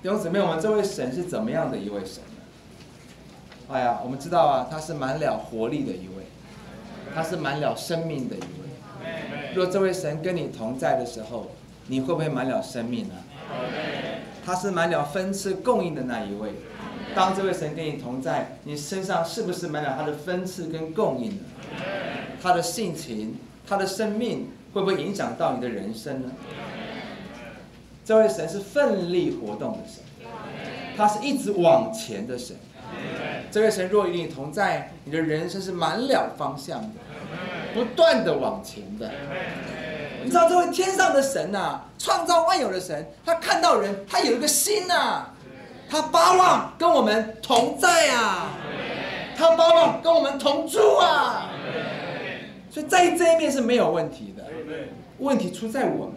弟兄姊妹，我们这位神是怎么样的一位神呢？哎呀，我们知道啊，他是满了活力的一位，他是满了生命的一位。若这位神跟你同在的时候，你会不会满了生命呢？他是满了分赐供应的那一位。当这位神跟你同在，你身上是不是满了他的分赐跟供应呢？他的性情，他的生命会不会影响到你的人生呢？这位神是奋力活动的神，他是一直往前的神。这位神若与你同在，你的人生是满了方向的，不断的往前的。你知道这位天上的神呐，创造万有的神，他看到人，他有一个心呐，他巴望跟我们同在啊，他巴望跟我们同住啊。所以在这一面是没有问题的，问题出在我们。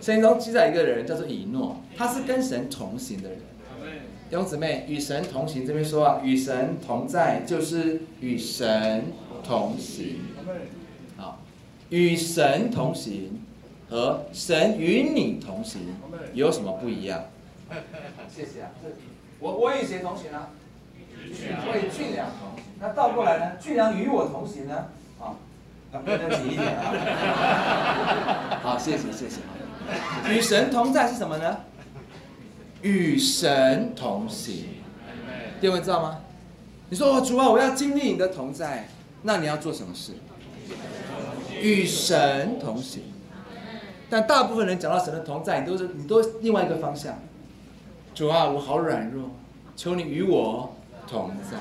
圣经中记载一个人叫做以诺，他是跟神同行的人。弟兄姊妹，与神同行这边说啊，与神同在就是与神同行。好，与神同行和神与你同行有什么不一样？谢谢啊。我我与谁同行呢？我与俊良同行。那倒过来呢？俊良与我同行呢？啊，能不能挤一点啊？好，谢谢谢谢。与神同在是什么呢？与神同行，弟兄们知道吗？你说哦，主啊，我要经历你的同在，那你要做什么事？与神同行。但大部分人讲到神的同在，你都是你都另外一个方向。主啊，我好软弱，求你与我同在。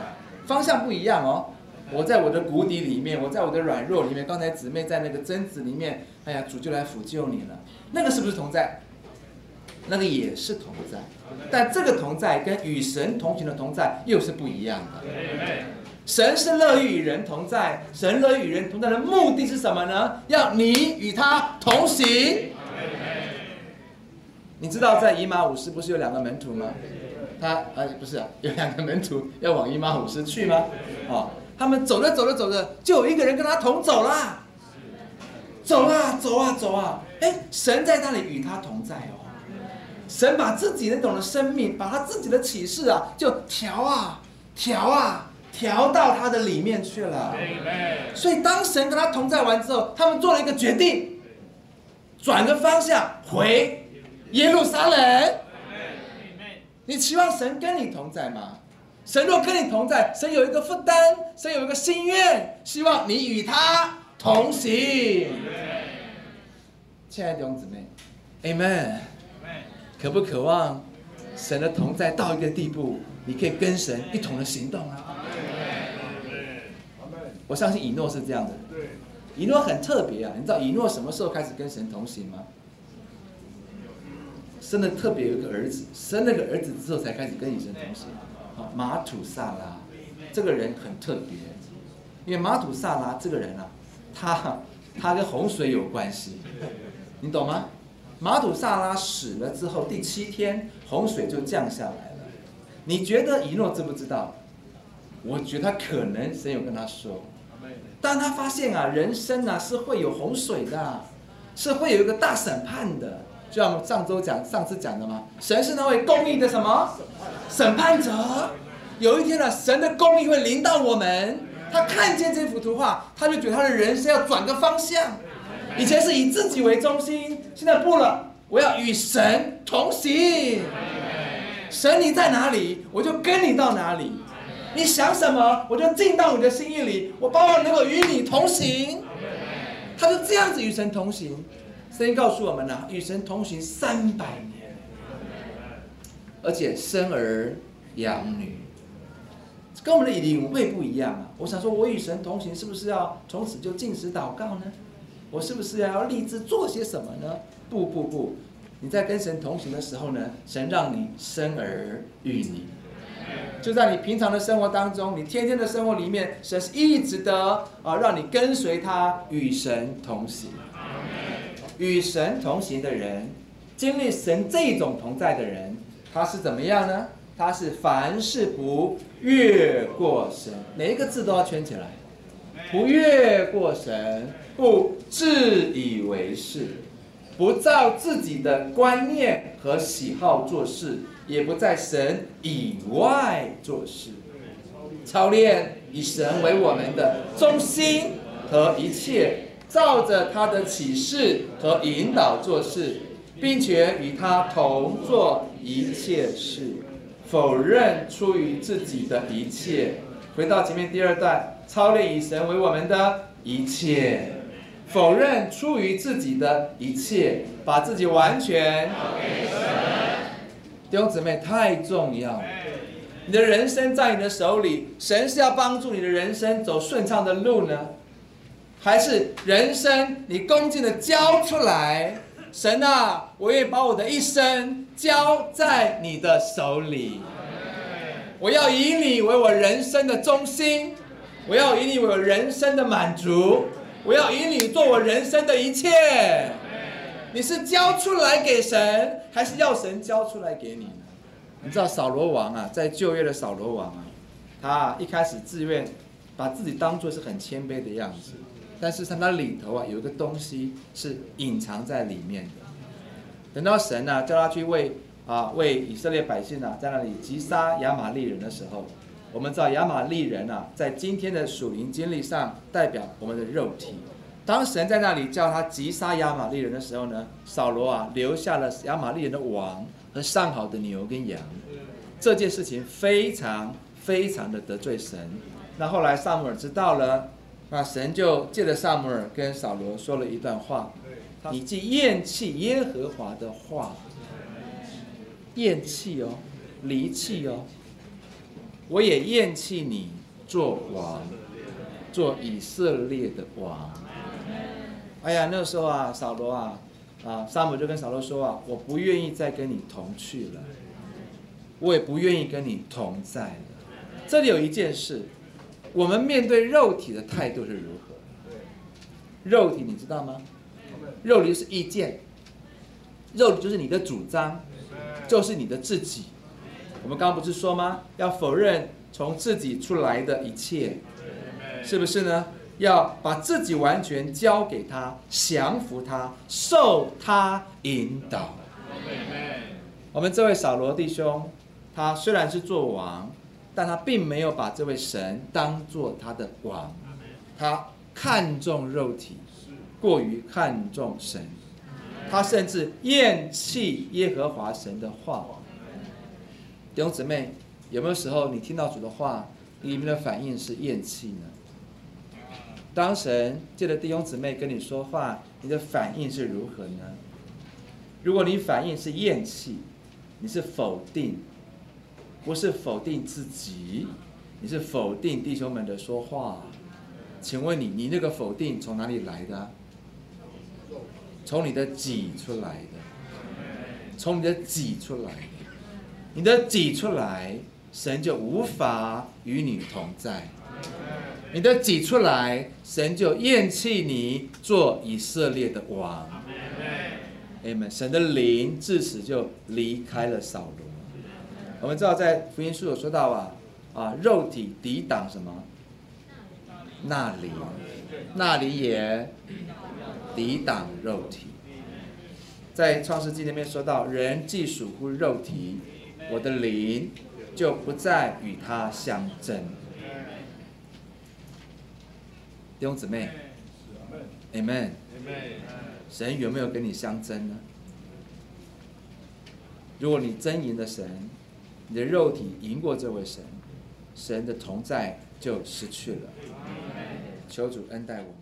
方向不一样哦。我在我的谷底里面，我在我的软弱里面。刚才姊妹在那个贞子里面，哎呀，主就来辅救你了。那个是不是同在？那个也是同在，但这个同在跟与神同行的同在又是不一样的。神是乐于与人同在，神乐于与人同在的目的是什么呢？要你与他同行。你知道在姨妈五斯不是有两个门徒吗？他呃不是，有两个门徒要往姨妈五斯去吗？哦，他们走着走着走着，就有一个人跟他同走啦。走啊走啊走啊！哎，神在那里与他同在哦。神把自己那种的生命，把他自己的启示啊，就调啊调啊调到他的里面去了。所以当神跟他同在完之后，他们做了一个决定，转个方向回耶路撒冷。你期望神跟你同在吗？神若跟你同在，神有一个负担，神有一个心愿，希望你与他同行。亲爱的弟兄姊妹，Amen。渴不渴望神的同在到一个地步，你可以跟神一同的行动啊？我相信以诺是这样的。以诺很特别啊，你知道以诺什么时候开始跟神同行吗？生了特别有一个儿子，生了个儿子之后才开始跟神同行。好，马土萨拉这个人很特别，因为马土萨拉这个人啊，他他跟洪水有关系，你懂吗？马土萨拉死了之后，第七天洪水就降下来了。你觉得以诺知不知道？我觉得他可能神有跟他说，但他发现啊，人生啊是会有洪水的，是会有一个大审判的。就像我们上周讲、上次讲的吗？神是那位公义的什么审判者？有一天呢，神的公义会临到我们。他看见这幅图画，他就觉得他的人生要转个方向。以前是以自己为中心，现在不了。我要与神同行。神你在哪里，我就跟你到哪里。你想什么，我就进到你的心意里。我包望能够与你同行。他就这样子与神同行。圣经告诉我们呢，与神同行三百年，而且生儿养女，跟我们的领会不一样啊。我想说，我与神同行，是不是要从此就进食祷告呢？我是不是要立志做些什么呢？不不不，你在跟神同行的时候呢，神让你生儿育女，就在你平常的生活当中，你天天的生活里面，神是一直的啊，让你跟随他与神同行。与神同行的人，经历神这种同在的人，他是怎么样呢？他是凡事不越过神，每一个字都要圈起来，不越过神。不自以为是，不照自己的观念和喜好做事，也不在神以外做事。操练以神为我们的中心和一切，照着他的启示和引导做事，并且与他同做一切事，否认出于自己的一切。回到前面第二段，操练以神为我们的一切，否认出于自己的一切，把自己完全弟兄姊妹太重要了。你的人生在你的手里，神是要帮助你的人生走顺畅的路呢，还是人生你恭敬的交出来？神啊，我愿意把我的一生交在你的手里，我要以你为我人生的中心，我要以你为我人生的满足，我要以你做我人生的一切。你是交出来给神，还是要神交出来给你呢？你知道扫罗王啊，在旧约的扫罗王啊，他一开始自愿把自己当做是很谦卑的样子，但是他里头啊有一个东西是隐藏在里面的。等到神呢叫他去为啊为以色列百姓啊在那里击杀亚玛利人的时候，我们知道亚玛利人啊在今天的属灵经历上代表我们的肉体。当神在那里叫他击杀亚玛利人的时候呢，扫罗啊留下了亚玛利人的王。和上好的牛跟羊，这件事情非常非常的得罪神。那后来萨姆尔知道了，那神就借着萨姆尔跟扫罗说了一段话：你既厌弃耶和华的话，厌弃哦，离弃哦，我也厌弃你做王，做以色列的王。哎呀，那时候啊，扫罗啊。啊，萨姆就跟扫罗说啊，我不愿意再跟你同去了，我也不愿意跟你同在了。这里有一件事，我们面对肉体的态度是如何？肉体你知道吗？肉体是意见，肉体就是你的主张，就是你的自己。我们刚刚不是说吗？要否认从自己出来的一切，是不是呢？要把自己完全交给他，降服他，受他引导。我们这位扫罗弟兄，他虽然是做王，但他并没有把这位神当做他的王，他看重肉体，过于看重神，他甚至厌弃耶和华神的话。弟兄姊妹，有没有时候你听到主的话，你们的反应是厌弃呢？当神借着弟兄姊妹跟你说话，你的反应是如何呢？如果你反应是厌弃，你是否定，不是否定自己，你是否定弟兄们的说话。请问你，你那个否定从哪里来的？从你的己出来的，从你的己出来的，你的己出来，神就无法与你同在。你的挤出来，神就厌弃你做以色列的王。阿门。神的灵自此就离开了扫罗。我们知道在福音书有说到啊，啊，肉体抵挡什么？那里，那里也抵挡肉体。在创世纪那边说到，人既属乎肉体，我的灵就不再与他相争。弟兄姊妹，Amen。神有没有跟你相争呢？如果你争赢了神，你的肉体赢过这位神，神的同在就失去了。求主恩待我。